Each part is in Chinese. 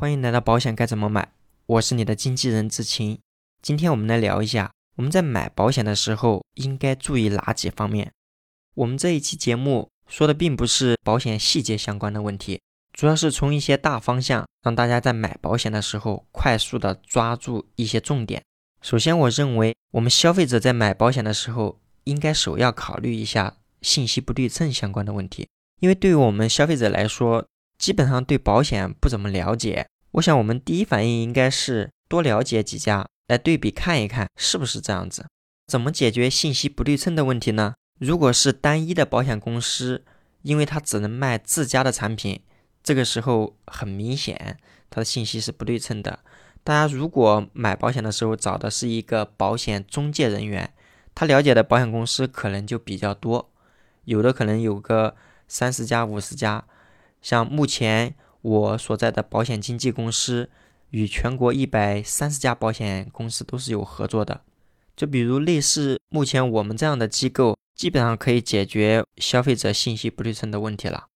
欢迎来到保险该怎么买，我是你的经纪人志清。今天我们来聊一下，我们在买保险的时候应该注意哪几方面。我们这一期节目说的并不是保险细节相关的问题，主要是从一些大方向让大家在买保险的时候快速的抓住一些重点。首先，我认为我们消费者在买保险的时候应该首要考虑一下信息不对称相关的问题，因为对于我们消费者来说。基本上对保险不怎么了解，我想我们第一反应应该是多了解几家来对比看一看是不是这样子。怎么解决信息不对称的问题呢？如果是单一的保险公司，因为它只能卖自家的产品，这个时候很明显它的信息是不对称的。大家如果买保险的时候找的是一个保险中介人员，他了解的保险公司可能就比较多，有的可能有个三十家、五十家。像目前我所在的保险经纪公司，与全国一百三十家保险公司都是有合作的。就比如类似目前我们这样的机构，基本上可以解决消费者信息不对称的问题了。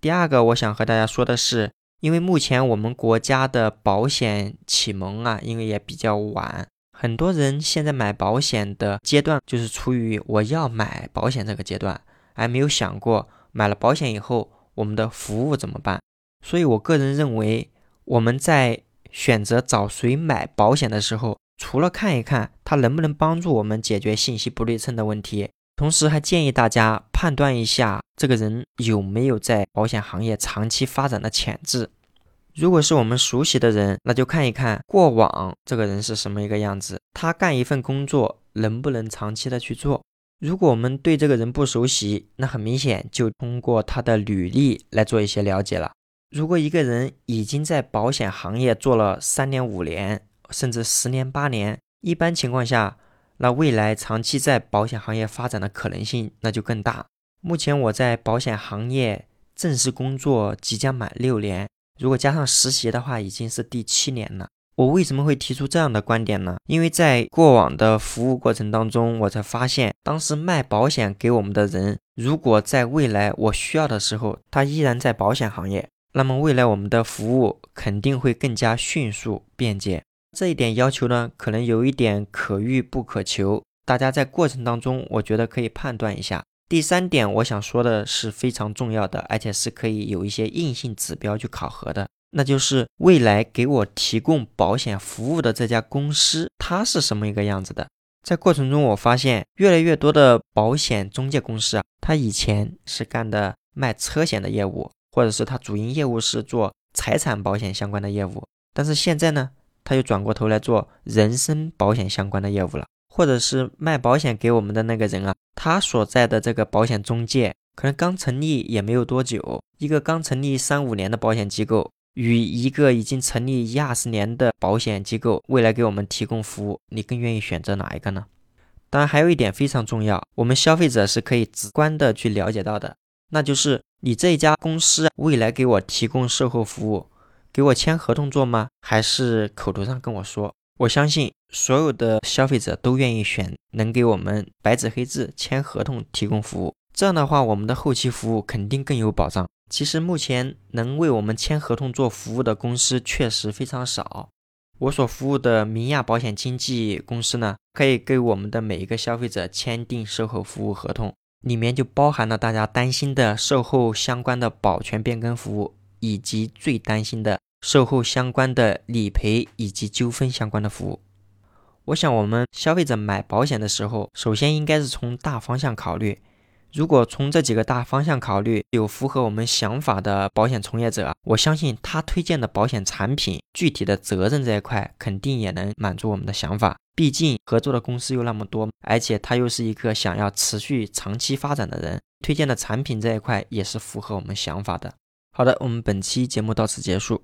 第二个，我想和大家说的是，因为目前我们国家的保险启蒙啊，因为也比较晚，很多人现在买保险的阶段就是处于我要买保险这个阶段，还没有想过买了保险以后。我们的服务怎么办？所以我个人认为，我们在选择找谁买保险的时候，除了看一看他能不能帮助我们解决信息不对称的问题，同时还建议大家判断一下这个人有没有在保险行业长期发展的潜质。如果是我们熟悉的人，那就看一看过往这个人是什么一个样子，他干一份工作能不能长期的去做。如果我们对这个人不熟悉，那很明显就通过他的履历来做一些了解了。如果一个人已经在保险行业做了三年、五年，甚至十年、八年，一般情况下，那未来长期在保险行业发展的可能性那就更大。目前我在保险行业正式工作即将满六年，如果加上实习的话，已经是第七年了。我为什么会提出这样的观点呢？因为在过往的服务过程当中，我才发现，当时卖保险给我们的人，如果在未来我需要的时候，他依然在保险行业，那么未来我们的服务肯定会更加迅速便捷。这一点要求呢，可能有一点可遇不可求，大家在过程当中，我觉得可以判断一下。第三点，我想说的是非常重要的，而且是可以有一些硬性指标去考核的。那就是未来给我提供保险服务的这家公司，它是什么一个样子的？在过程中，我发现越来越多的保险中介公司啊，它以前是干的卖车险的业务，或者是它主营业务是做财产保险相关的业务，但是现在呢，他又转过头来做人身保险相关的业务了，或者是卖保险给我们的那个人啊，他所在的这个保险中介可能刚成立也没有多久，一个刚成立三五年的保险机构。与一个已经成立一二十年的保险机构未来给我们提供服务，你更愿意选择哪一个呢？当然，还有一点非常重要，我们消费者是可以直观的去了解到的，那就是你这家公司未来给我提供售后服务，给我签合同做吗？还是口头上跟我说？我相信所有的消费者都愿意选能给我们白纸黑字签合同提供服务，这样的话，我们的后期服务肯定更有保障。其实目前能为我们签合同做服务的公司确实非常少。我所服务的明亚保险经纪公司呢，可以给我们的每一个消费者签订售后服务合同，里面就包含了大家担心的售后相关的保全变更服务，以及最担心的售后相关的理赔以及纠纷相关的服务。我想我们消费者买保险的时候，首先应该是从大方向考虑。如果从这几个大方向考虑，有符合我们想法的保险从业者，我相信他推荐的保险产品具体的责任这一块，肯定也能满足我们的想法。毕竟合作的公司又那么多，而且他又是一个想要持续长期发展的人，推荐的产品这一块也是符合我们想法的。好的，我们本期节目到此结束。